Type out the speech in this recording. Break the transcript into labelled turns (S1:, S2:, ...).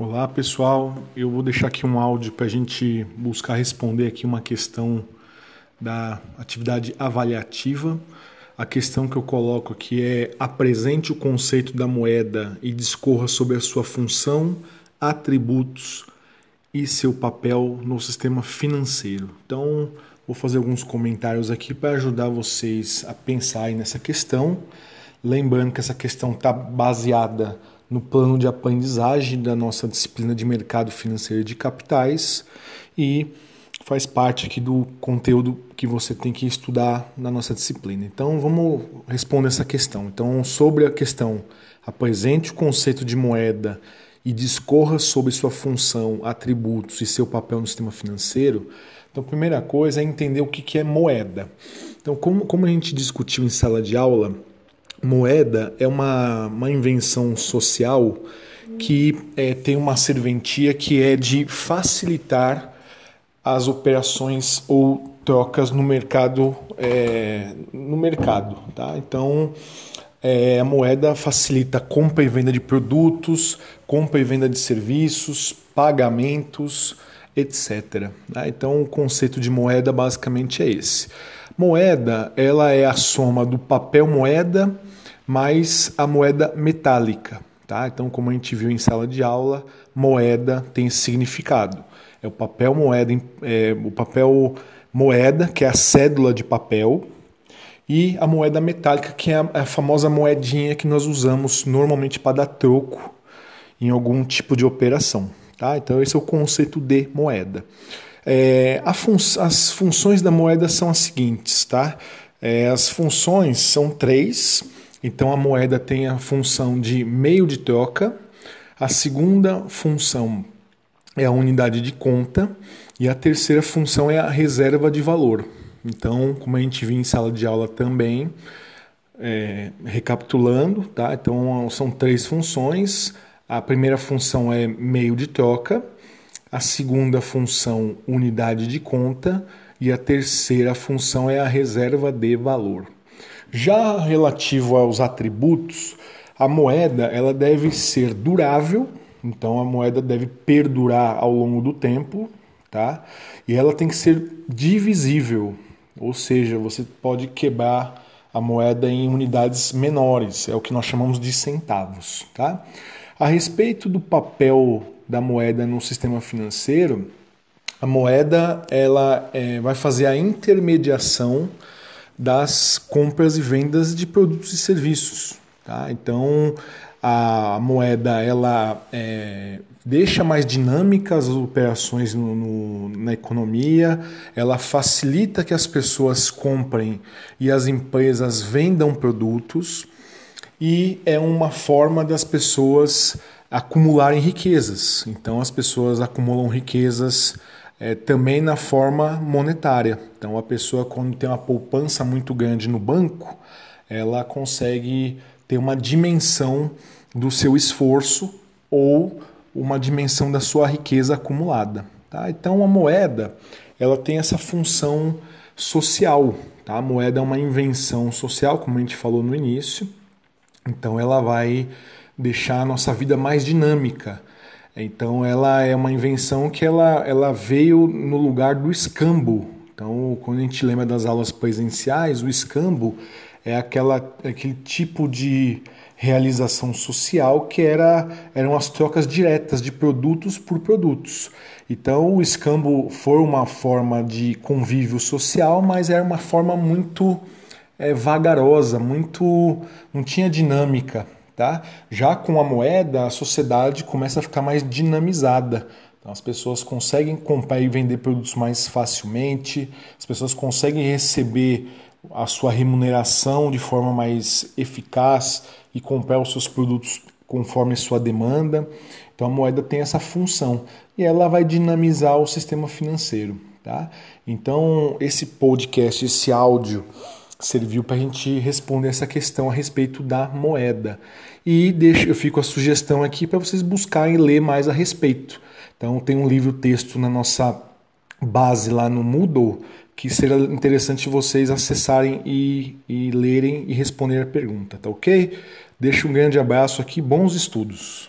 S1: Olá pessoal, eu vou deixar aqui um áudio para a gente buscar responder aqui uma questão da atividade avaliativa. A questão que eu coloco aqui é apresente o conceito da moeda e discorra sobre a sua função, atributos e seu papel no sistema financeiro. Então, vou fazer alguns comentários aqui para ajudar vocês a pensarem nessa questão. Lembrando que essa questão está baseada no plano de aprendizagem da nossa disciplina de mercado financeiro de capitais e faz parte aqui do conteúdo que você tem que estudar na nossa disciplina. Então vamos responder essa questão. Então sobre a questão apresente o conceito de moeda e discorra sobre sua função, atributos e seu papel no sistema financeiro. Então, a primeira coisa é entender o que é moeda. Então, como, como a gente discutiu em sala de aula, Moeda é uma, uma invenção social que é, tem uma serventia que é de facilitar as operações ou trocas no mercado é, no mercado tá então é, a moeda facilita compra e venda de produtos compra e venda de serviços pagamentos etc tá? então o conceito de moeda basicamente é esse moeda ela é a soma do papel moeda mais a moeda metálica. Tá? Então, como a gente viu em sala de aula, moeda tem significado. É o papel moeda, é, o papel moeda, que é a cédula de papel, e a moeda metálica, que é a, a famosa moedinha que nós usamos normalmente para dar troco em algum tipo de operação. Tá? Então, esse é o conceito de moeda. É, fun as funções da moeda são as seguintes, tá? É, as funções são três. Então a moeda tem a função de meio de troca, a segunda função é a unidade de conta e a terceira função é a reserva de valor. Então, como a gente viu em sala de aula também, é, recapitulando, tá? Então são três funções. A primeira função é meio de troca, a segunda função unidade de conta e a terceira função é a reserva de valor. Já relativo aos atributos, a moeda ela deve ser durável, então a moeda deve perdurar ao longo do tempo, tá? E ela tem que ser divisível, ou seja, você pode quebrar a moeda em unidades menores, é o que nós chamamos de centavos, tá? A respeito do papel da moeda no sistema financeiro, a moeda ela é, vai fazer a intermediação das compras e vendas de produtos e serviços. Tá? Então, a moeda ela é, deixa mais dinâmicas as operações no, no, na economia, ela facilita que as pessoas comprem e as empresas vendam produtos e é uma forma das pessoas acumularem riquezas. Então, as pessoas acumulam riquezas é, também na forma monetária. Então, a pessoa, quando tem uma poupança muito grande no banco, ela consegue ter uma dimensão do seu esforço ou uma dimensão da sua riqueza acumulada. Tá? Então, a moeda ela tem essa função social. Tá? A moeda é uma invenção social, como a gente falou no início. Então, ela vai deixar a nossa vida mais dinâmica então ela é uma invenção que ela, ela veio no lugar do escambo. Então quando a gente lembra das aulas presenciais, o escambo é aquela, aquele tipo de realização social que era, eram as trocas diretas de produtos por produtos. Então o escambo foi uma forma de convívio social, mas era uma forma muito é, vagarosa, muito não tinha dinâmica. Tá? Já com a moeda, a sociedade começa a ficar mais dinamizada. Então, as pessoas conseguem comprar e vender produtos mais facilmente, as pessoas conseguem receber a sua remuneração de forma mais eficaz e comprar os seus produtos conforme sua demanda. Então a moeda tem essa função e ela vai dinamizar o sistema financeiro. Tá? Então esse podcast, esse áudio serviu para a gente responder essa questão a respeito da moeda. E deixo, eu fico a sugestão aqui para vocês buscarem ler mais a respeito. Então tem um livro texto na nossa base lá no Moodle que será interessante vocês acessarem e, e lerem e responder a pergunta, tá ok? Deixo um grande abraço aqui, bons estudos.